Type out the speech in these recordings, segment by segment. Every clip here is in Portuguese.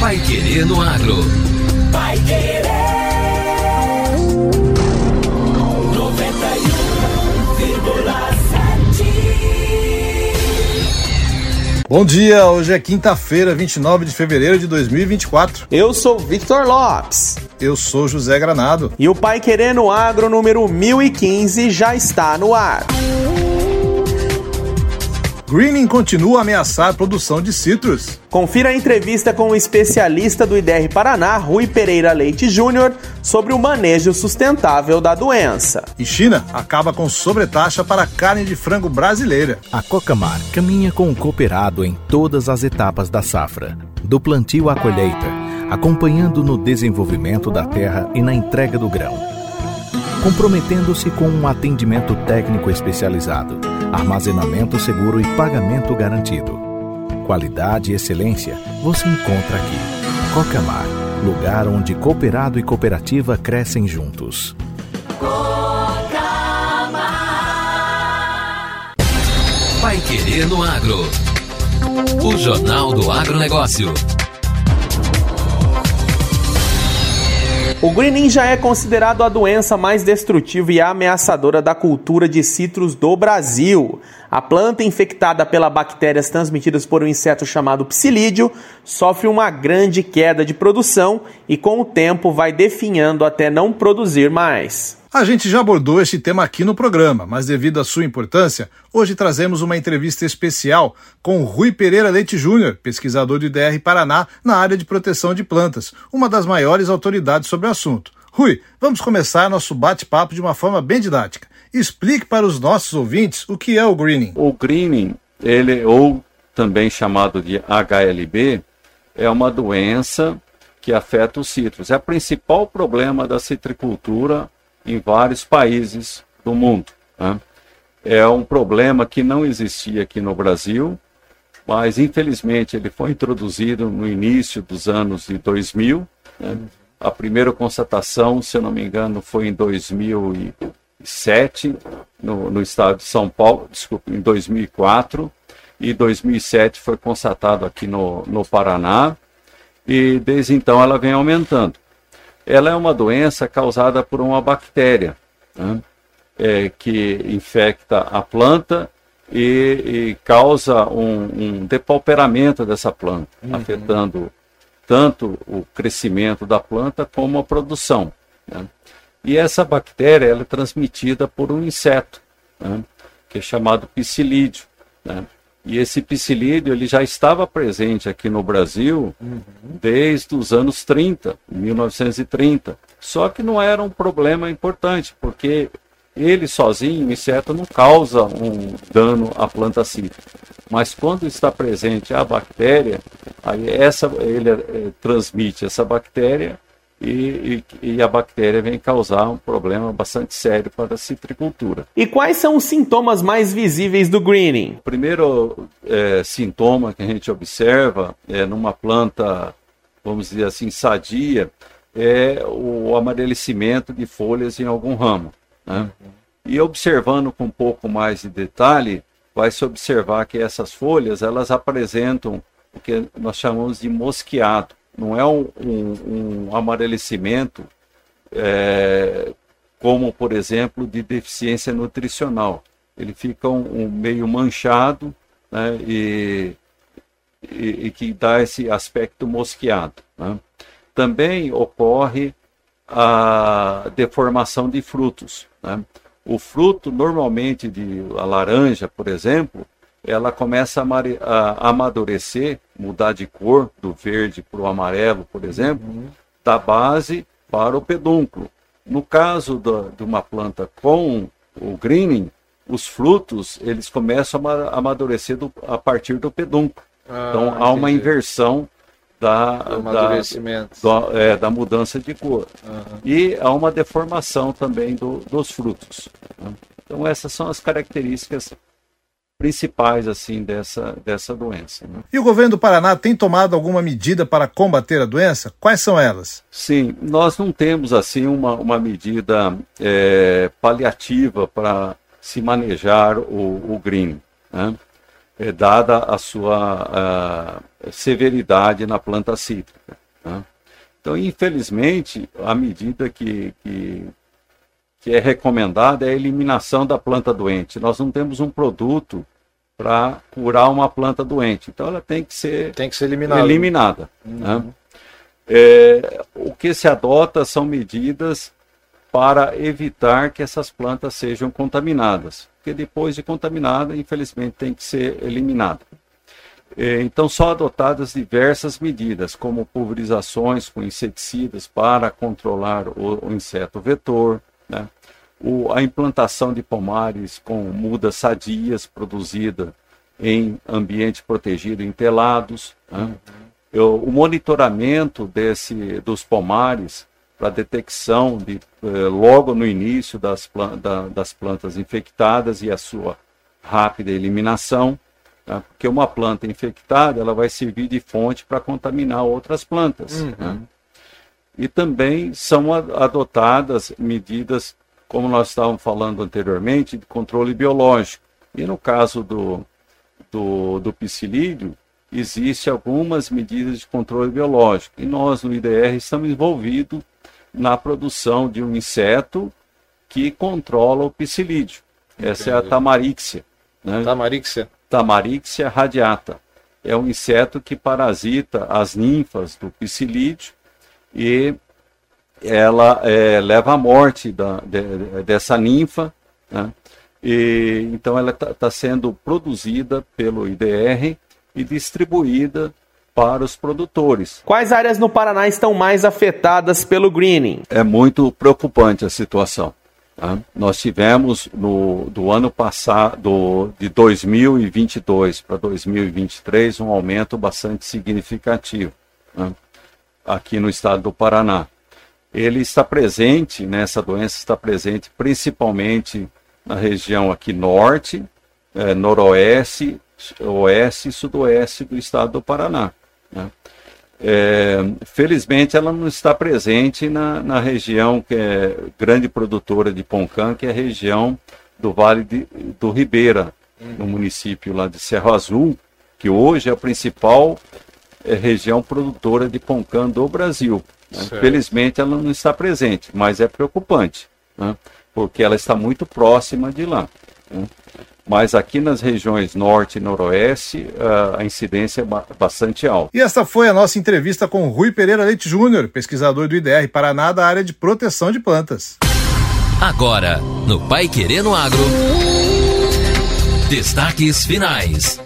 Pai Querer no Agro. Pai Querer. Bom dia, hoje é quinta-feira, 29 de fevereiro de 2024. Eu sou Victor Lopes. Eu sou José Granado. E o Pai Querendo Agro número 1015 já está no ar. Greening continua a ameaçar a produção de citros. Confira a entrevista com o especialista do IDR Paraná, Rui Pereira Leite Júnior, sobre o manejo sustentável da doença. E China acaba com sobretaxa para a carne de frango brasileira. A Cocamar caminha com o cooperado em todas as etapas da safra, do plantio à colheita, acompanhando no desenvolvimento da terra e na entrega do grão. Comprometendo-se com um atendimento técnico especializado armazenamento seguro e pagamento garantido. Qualidade e excelência você encontra aqui. Cocamar, lugar onde cooperado e cooperativa crescem juntos. Vai Querer no Agro. O Jornal do Agronegócio. O greening já é considerado a doença mais destrutiva e ameaçadora da cultura de citros do Brasil. A planta infectada pela bactérias transmitidas por um inseto chamado psilídeo sofre uma grande queda de produção e com o tempo vai definhando até não produzir mais. A gente já abordou este tema aqui no programa, mas devido à sua importância, hoje trazemos uma entrevista especial com Rui Pereira Leite Júnior, pesquisador do IDR Paraná na área de proteção de plantas, uma das maiores autoridades sobre o assunto. Rui, vamos começar nosso bate-papo de uma forma bem didática. Explique para os nossos ouvintes o que é o greening. O greening, ele ou também chamado de HLB, é uma doença que afeta os citros. É o principal problema da citricultura em vários países do mundo. Né? É um problema que não existia aqui no Brasil, mas infelizmente ele foi introduzido no início dos anos de 2000. Né? A primeira constatação, se eu não me engano, foi em 2007, no, no estado de São Paulo, desculpe, em 2004, e 2007 foi constatado aqui no, no Paraná, e desde então ela vem aumentando ela é uma doença causada por uma bactéria né, é, que infecta a planta e, e causa um, um, depauperamento dessa planta, uhum. afetando tanto o crescimento da planta como a produção. Né. E essa bactéria ela é transmitida por um inseto, né, que é chamado psilídeo. E esse psilídeo ele já estava presente aqui no Brasil uhum. desde os anos 30, 1930. Só que não era um problema importante, porque ele sozinho, o inseto, não causa um dano à planta cítrica. Mas quando está presente a bactéria, aí essa, ele é, transmite essa bactéria e, e, e, a bactéria vem causar um problema bastante sério para a citricultura. E quais são os sintomas mais visíveis do greening? O primeiro é, sintoma que a gente observa é numa planta, vamos dizer assim, sadia, é o amarelecimento de folhas em algum ramo. Né? E observando com um pouco mais de detalhe, vai se observar que essas folhas elas apresentam o que nós chamamos de mosqueado não é um, um, um amarelecimento é, como, por exemplo, de deficiência nutricional. Ele fica um, um meio manchado né, e, e, e, que dá esse aspecto mosqueado. Né. Também ocorre a deformação de frutos. Né. O fruto, normalmente, de a laranja, por exemplo, ela começa a, amadurecer, mudar de cor, do verde para o amarelo, por exemplo, uhum. da base para o pedúnculo. No caso do, de uma planta com o greening, os frutos eles começam a amadurecer do, a partir do pedúnculo. Ah, então há uma inversão da, da, da, é, da, mudança de cor. Uhum. E há uma deformação também do, dos frutos. Então essas são as características principais assim dessa, dessa doença. Né? E o governo do Paraná tem tomado alguma medida para combater a doença? Quais são elas? Sim, nós não temos assim uma, uma medida é, paliativa para se manejar o, o green. Né? é, dada a sua severidade na planta cítrica. Né? Então, infelizmente, a medida que, que, que, é recomendada é a eliminação da planta doente. Nós não temos um produto para curar uma planta doente, então ela tem que ser, tem que ser eliminada. eliminada né? uhum. né? é, o que se adota são medidas para evitar que essas plantas sejam contaminadas, porque depois de contaminada, infelizmente, tem que ser eliminada. É, então, são adotadas diversas medidas, como pulverizações com inseticidas para controlar o, o inseto vetor, né? o, a implantação de pomares com mudas sadias produzida em ambiente protegido em telados, né? Eu, o monitoramento desse, dos pomares para detecção de, eh, logo no início das, da, das plantas infectadas e a sua rápida eliminação, tá? porque uma planta infectada ela vai servir de fonte para contaminar outras plantas. Uhum. Né? E também são adotadas medidas, como nós estávamos falando anteriormente, de controle biológico. E no caso do, do, do psilídeo, existem algumas medidas de controle biológico. E nós, no IDR, estamos envolvidos na produção de um inseto que controla o psilídeo. Essa é a tamarixia. Né? Tamarixia? Tamarixia radiata. É um inseto que parasita as ninfas do psilídeo e ela é, leva à morte da, de, dessa ninfa. Né? E, então ela está tá sendo produzida pelo IDR e distribuída para os produtores. Quais áreas no Paraná estão mais afetadas pelo greening? É muito preocupante a situação. Tá? Nós tivemos no do ano passado, de 2022 para 2023, um aumento bastante significativo tá? Aqui no estado do Paraná. Ele está presente, né, doença está presente principalmente na região aqui norte, é, noroeste, oeste e sudoeste do estado do Paraná. Né? É, felizmente ela não está presente na, na região que é grande produtora de Poncã, que é a região do Vale de, do Ribeira, no município lá de Cerro Azul, que hoje é a principal região produtora de Poncã do Brasil. Né? Felizmente ela não está presente, mas é preocupante, né? porque ela está muito próxima de lá. Né? mas aqui nas regiões norte e noroeste a incidência é bastante alta. E esta foi a nossa entrevista com Rui Pereira Leite Júnior, pesquisador do IDR Paraná da área de proteção de plantas. Agora, no Pai Querendo Agro, destaques finais.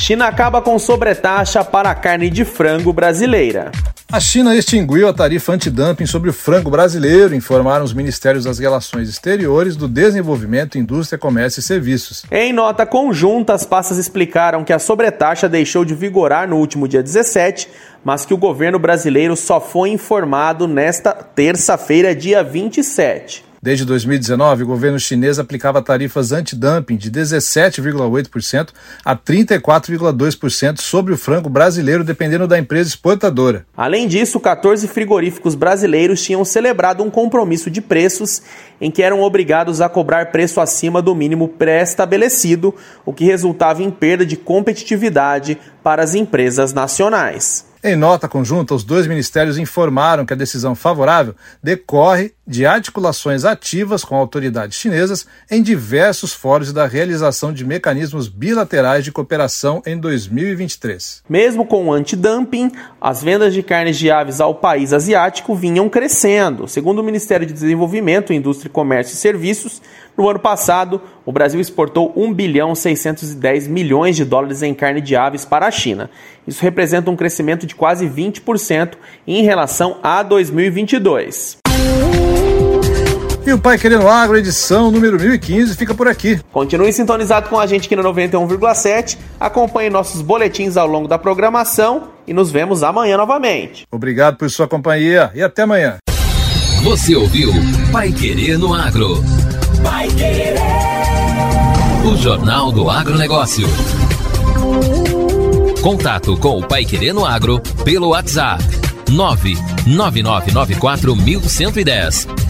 China acaba com sobretaxa para a carne de frango brasileira. A China extinguiu a tarifa antidumping sobre o frango brasileiro, informaram os Ministérios das Relações Exteriores, do Desenvolvimento, Indústria, Comércio e Serviços. Em nota conjunta, as pastas explicaram que a sobretaxa deixou de vigorar no último dia 17, mas que o governo brasileiro só foi informado nesta terça-feira, dia 27. Desde 2019, o governo chinês aplicava tarifas antidumping de 17,8% a 34,2% sobre o frango brasileiro, dependendo da empresa exportadora. Além disso, 14 frigoríficos brasileiros tinham celebrado um compromisso de preços em que eram obrigados a cobrar preço acima do mínimo pré-estabelecido, o que resultava em perda de competitividade para as empresas nacionais. Em nota conjunta, os dois ministérios informaram que a decisão favorável decorre de articulações ativas com autoridades chinesas em diversos fóruns da realização de mecanismos bilaterais de cooperação em 2023. Mesmo com o antidumping, as vendas de carnes de aves ao país asiático vinham crescendo. Segundo o Ministério de Desenvolvimento, Indústria, Comércio e Serviços, no ano passado, o Brasil exportou 1 bilhão 610 milhões de dólares em carne de aves para a China. Isso representa um crescimento de quase 20% em relação a 2022. E o Pai Querendo Agro, edição número 1015, fica por aqui. Continue sintonizado com a gente aqui no 91,7. Acompanhe nossos boletins ao longo da programação e nos vemos amanhã novamente. Obrigado por sua companhia e até amanhã. Você ouviu Pai Querendo Agro. Pai Querer. O Jornal do Agronegócio. Contato com o Pai Querendo Agro pelo WhatsApp 999941110